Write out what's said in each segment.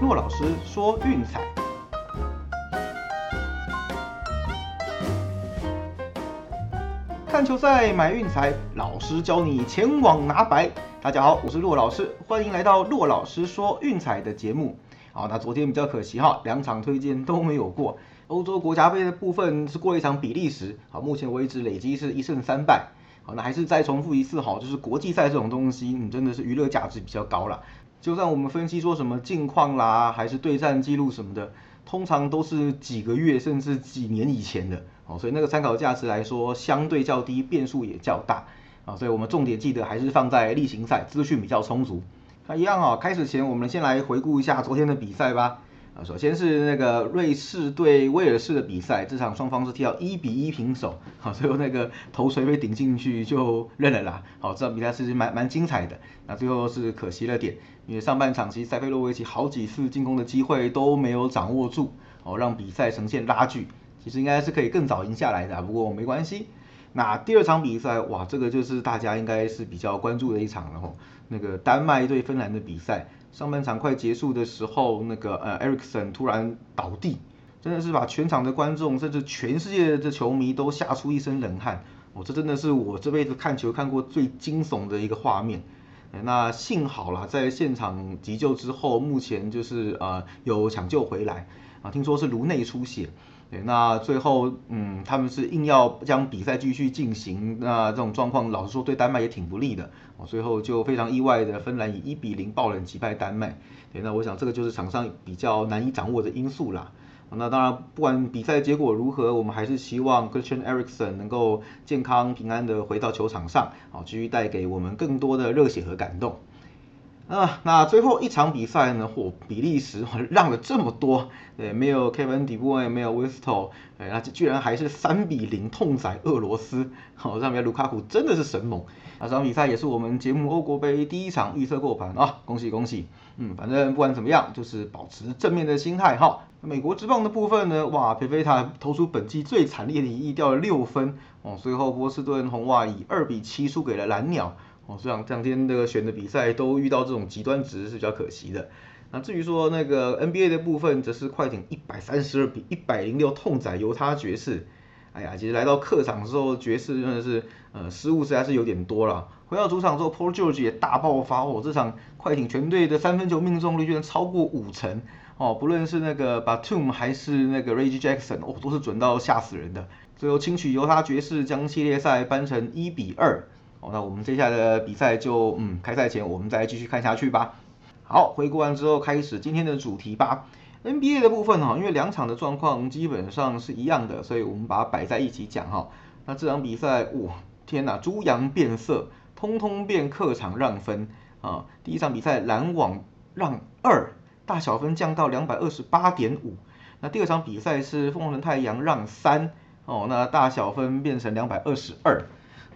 骆老师说运彩，看球赛买运彩，老师教你前往拿白。大家好，我是骆老师，欢迎来到骆老师说运彩的节目。好，那昨天比较可惜哈，两场推荐都没有过。欧洲国家杯的部分是过了一场比利时，好，目前为止累积是一胜三败。好，那还是再重复一次，哈，就是国际赛这种东西，你真的是娱乐价值比较高了。就算我们分析说什么近况啦，还是对战记录什么的，通常都是几个月甚至几年以前的，哦，所以那个参考价值来说相对较低，变数也较大，啊，所以我们重点记得还是放在例行赛，资讯比较充足。那一样啊，开始前我们先来回顾一下昨天的比赛吧。首先是那个瑞士对威尔士的比赛，这场双方是踢到一比一平手，好，最后那个头锤被顶进去就认了啦。好，这场比赛其实蛮蛮精彩的，那最后是可惜了点，因为上半场其实塞菲洛维奇好几次进攻的机会都没有掌握住，哦，让比赛呈现拉锯，其实应该是可以更早赢下来的，不过没关系。那第二场比赛，哇，这个就是大家应该是比较关注的一场了吼，那个丹麦对芬兰的比赛。上半场快结束的时候，那个呃，Ericsson 突然倒地，真的是把全场的观众甚至全世界的球迷都吓出一身冷汗。哦，这真的是我这辈子看球看过最惊悚的一个画面。那幸好啦，在现场急救之后，目前就是呃有抢救回来啊，听说是颅内出血。对，那最后，嗯，他们是硬要将比赛继续进行，那这种状况，老实说对丹麦也挺不利的，哦，最后就非常意外的，芬兰以一比零爆冷击败丹麦，对，那我想这个就是场上比较难以掌握的因素啦，那当然不管比赛结果如何，我们还是希望 Christian Eriksen 能够健康平安的回到球场上，好，继续带给我们更多的热血和感动。啊，那最后一场比赛呢？嚯，比利时让了这么多，对，没有 Kevin De Bruyne，没有 w i s t o 哎，那居然还是三比零痛宰俄罗斯。好，上面卢卡库真的是神猛。那这场比赛也是我们节目欧国杯第一场预测过盘啊，恭喜恭喜。嗯，反正不管怎么样，就是保持正面的心态哈。美国之棒的部分呢，哇，佩菲塔投出本季最惨烈的一役，掉了六分。哦，最后波士顿红袜以二比七输给了蓝鸟。哦，这两这两天那个选的比赛都遇到这种极端值是比较可惜的。那至于说那个 NBA 的部分，则是快艇一百三十二比一百零六痛宰犹他爵士。哎呀，其实来到客场之后，爵士真的是呃失误实在是有点多了。回到主场之后，Paul George 也大爆发哦，这场快艇全队的三分球命中率居然超过五成哦，不论是那个 Batum 还是那个 Reggie Jackson 哦，都是准到吓死人的。最后轻取犹他爵士，将系列赛扳成一比二。哦，那我们接下来的比赛就嗯，开赛前我们再继续看下去吧。好，回顾完之后开始今天的主题吧。NBA 的部分哈，因为两场的状况基本上是一样的，所以我们把它摆在一起讲哈。那这场比赛，哇，天哪，猪羊变色，通通变客场让分啊。第一场比赛篮网让二，大小分降到两百二十八点五。那第二场比赛是凤凰城太阳让三，哦，那大小分变成两百二十二。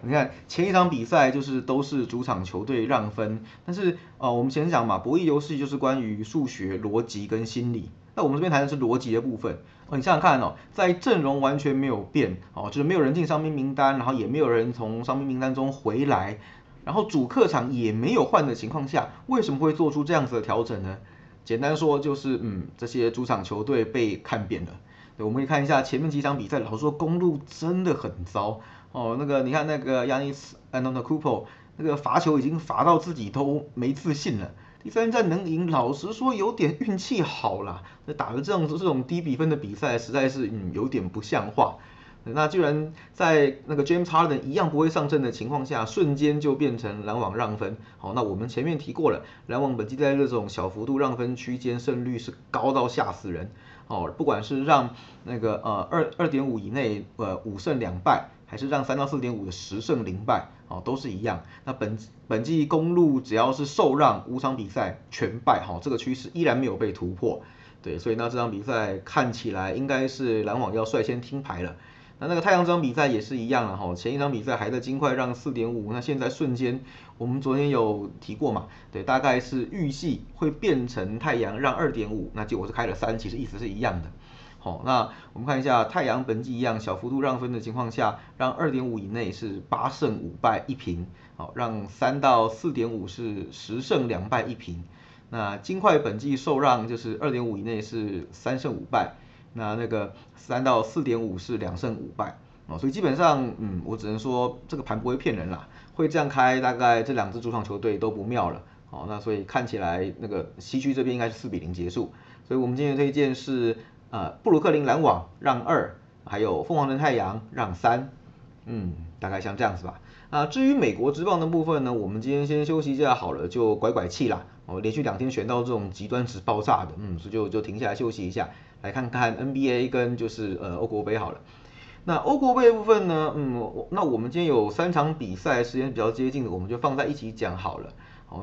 你看前一场比赛就是都是主场球队让分，但是呃我们前讲嘛，博弈游戏就是关于数学逻辑跟心理，那我们这边谈的是逻辑的部分。哦，你想想看哦，在阵容完全没有变哦，就是没有人进伤兵名单，然后也没有人从伤兵名单中回来，然后主客场也没有换的情况下，为什么会做出这样子的调整呢？简单说就是嗯，这些主场球队被看扁了。对，我们可以看一下前面几场比赛，老实说公路真的很糟。哦，那个你看那个亚尼斯安东的库珀，那个罚球已经罚到自己都没自信了。第三站能赢，老实说有点运气好啦。那打的这种这种低比分的比赛，实在是嗯有点不像话。那居然在那个 James Harden 一样不会上阵的情况下，瞬间就变成篮网让分。好，那我们前面提过了，篮网本季在这种小幅度让分区间胜率是高到吓死人。哦，不管是让那个呃二二点五以内呃五胜两败。还是让三到四点五的十胜零败，哦，都是一样。那本本季公路只要是受让五场比赛全败，哈，这个趋势依然没有被突破。对，所以那这场比赛看起来应该是篮网要率先听牌了。那那个太阳这场比赛也是一样了，哈，前一场比赛还在金块让四点五，那现在瞬间我们昨天有提过嘛？对，大概是预计会变成太阳让二点五，那结果是开了三，其实意思是一样的。好，那我们看一下太阳本季一样小幅度让分的情况下，让二点五以内是八胜五败一平，好，让三到四点五是十胜两败一平。那金块本季受让就是二点五以内是三胜五败，那那个三到四点五是两胜五败哦，所以基本上嗯，我只能说这个盘不会骗人啦，会这样开，大概这两支主场球队都不妙了。哦，那所以看起来那个西区这边应该是四比零结束，所以我们今天推荐是呃布鲁克林篮网让二，还有凤凰城太阳让三，嗯，大概像这样子吧。啊，至于美国职棒的部分呢，我们今天先休息一下好了，就拐拐气啦。哦，连续两天选到这种极端值爆炸的，嗯，所以就就停下来休息一下，来看看 NBA 跟就是呃欧国杯好了。那欧国杯部分呢，嗯，那我们今天有三场比赛时间比较接近的，我们就放在一起讲好了。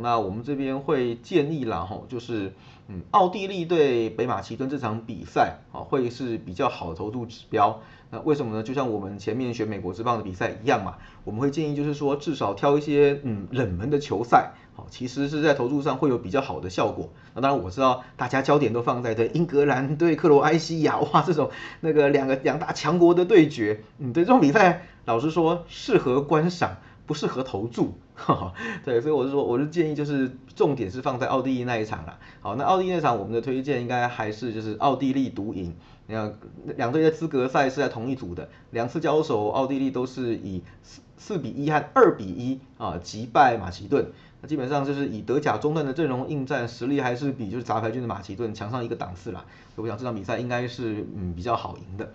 那我们这边会建议啦，吼，就是，嗯，奥地利对北马其顿这场比赛，啊，会是比较好的投注指标。那为什么呢？就像我们前面选美国之棒的比赛一样嘛，我们会建议就是说，至少挑一些，嗯，冷门的球赛，好，其实是在投注上会有比较好的效果。那当然我知道大家焦点都放在这英格兰对克罗埃西亚，哇，这种那个两个两大强国的对决，嗯，对这种比赛，老实说适合观赏。不适合投注，对，所以我是说，我是建议就是重点是放在奥地利那一场啦。好，那奥地利那场我们的推荐应该还是就是奥地利独赢。那两队的资格赛是在同一组的，两次交手奥地利都是以四四比一和二比一啊击败马其顿。那基本上就是以德甲中段的阵容应战，实力还是比就是杂牌军的马其顿强上一个档次啦。所以我想这场比赛应该是嗯比较好赢的。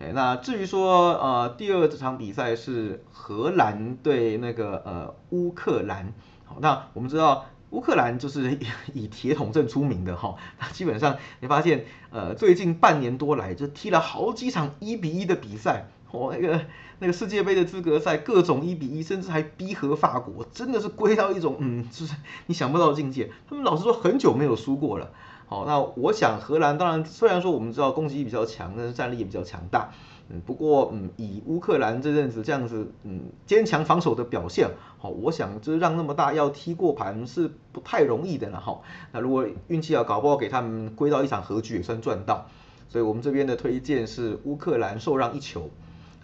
哎，那至于说，呃，第二这场比赛是荷兰对那个呃乌克兰，好，那我们知道乌克兰就是以铁桶阵出名的哈，那基本上你发现，呃，最近半年多来就踢了好几场一比一的比赛，哦，那个那个世界杯的资格赛各种一比一，甚至还逼和法国，真的是归到一种嗯，就是你想不到的境界，他们老实说很久没有输过了。好，那我想荷兰当然虽然说我们知道攻击力比较强，但是战力也比较强大。嗯，不过嗯，以乌克兰这阵子这样子嗯坚强防守的表现，好，我想就是让那么大要踢过盘是不太容易的了哈。那如果运气要，搞不好给他们归到一场和局也算赚到。所以我们这边的推荐是乌克兰受让一球。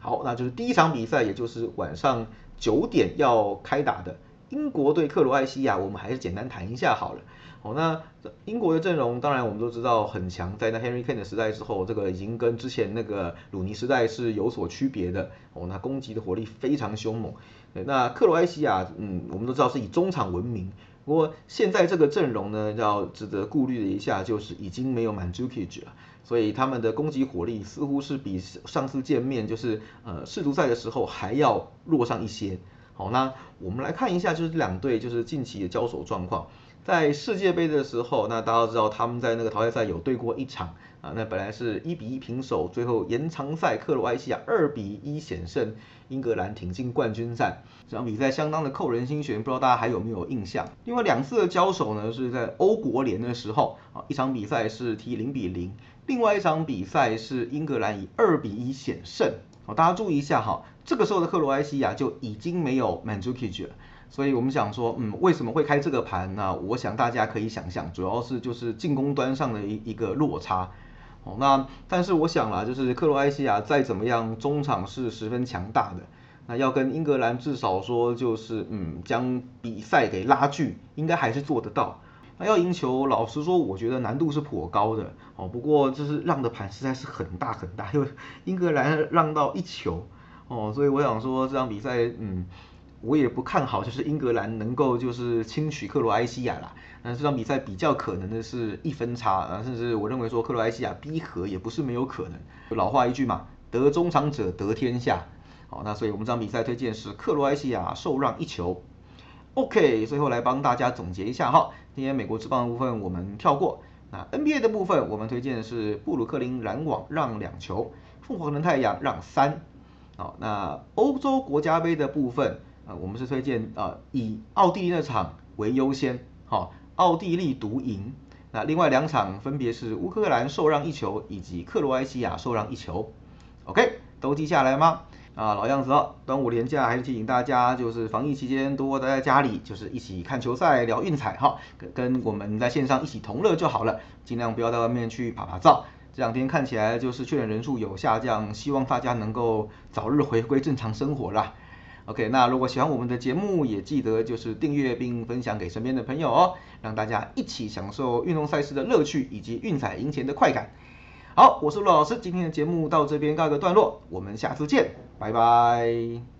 好，那就是第一场比赛，也就是晚上九点要开打的英国对克罗埃西亚，我们还是简单谈一下好了。哦，那英国的阵容当然我们都知道很强，在那 Henry Kane 的时代之后，这个已经跟之前那个鲁尼时代是有所区别的。哦，那攻击的火力非常凶猛。那克罗埃西亚，嗯，我们都知道是以中场闻名。不过现在这个阵容呢，要值得顾虑的一下就是已经没有满 Jukic 了，所以他们的攻击火力似乎是比上次见面就是呃世足赛的时候还要弱上一些。好，那我们来看一下就是两队就是近期的交手状况。在世界杯的时候，那大家都知道他们在那个淘汰赛有对过一场啊，那本来是一比一平手，最后延长赛克罗埃西亚二比一险胜英格兰，挺进冠军战。这场比赛相当的扣人心弦，不知道大家还有没有印象？另外两次的交手呢，是在欧国联的时候啊，一场比赛是踢零比零，另外一场比赛是英格兰以二比一险胜。好，大家注意一下哈，这个时候的克罗埃西亚就已经没有 Manzukic 了。所以我们想说，嗯，为什么会开这个盘呢？我想大家可以想象，主要是就是进攻端上的一一个落差。哦，那但是我想啦，就是克罗埃西亚再怎么样，中场是十分强大的。那要跟英格兰至少说就是嗯，将比赛给拉锯，应该还是做得到。那要赢球，老实说，我觉得难度是颇高的。哦，不过就是让的盘实在是很大很大，因为英格兰让到一球。哦，所以我想说这场比赛，嗯。我也不看好，就是英格兰能够就是轻取克罗埃西亚啦。那这场比赛比较可能的是一分差啊，甚至我认为说克罗埃西亚逼和也不是没有可能。老话一句嘛，得中场者得天下。好，那所以我们这场比赛推荐是克罗埃西亚受让一球。OK，最后来帮大家总结一下哈，今天美国之棒的部分我们跳过。那 NBA 的部分我们推荐的是布鲁克林篮网让两球，凤凰城太阳让三。好，那欧洲国家杯的部分。啊，我们是推荐啊，以奥地利那场为优先，好，奥地利独赢。那另外两场分别是乌克兰受让一球，以及克罗埃西亚受让一球。OK，都记下来吗？啊，老样子哦，端午连假还是提醒大家，就是防疫期间多待在家里，就是一起看球赛、聊运彩哈，跟我们在线上一起同乐就好了，尽量不要在外面去爬爬照。这两天看起来就是确诊人数有下降，希望大家能够早日回归正常生活啦。OK，那如果喜欢我们的节目，也记得就是订阅并分享给身边的朋友哦，让大家一起享受运动赛事的乐趣以及运彩赢钱的快感。好，我是陆老师，今天的节目到这边告一个段落，我们下次见，拜拜。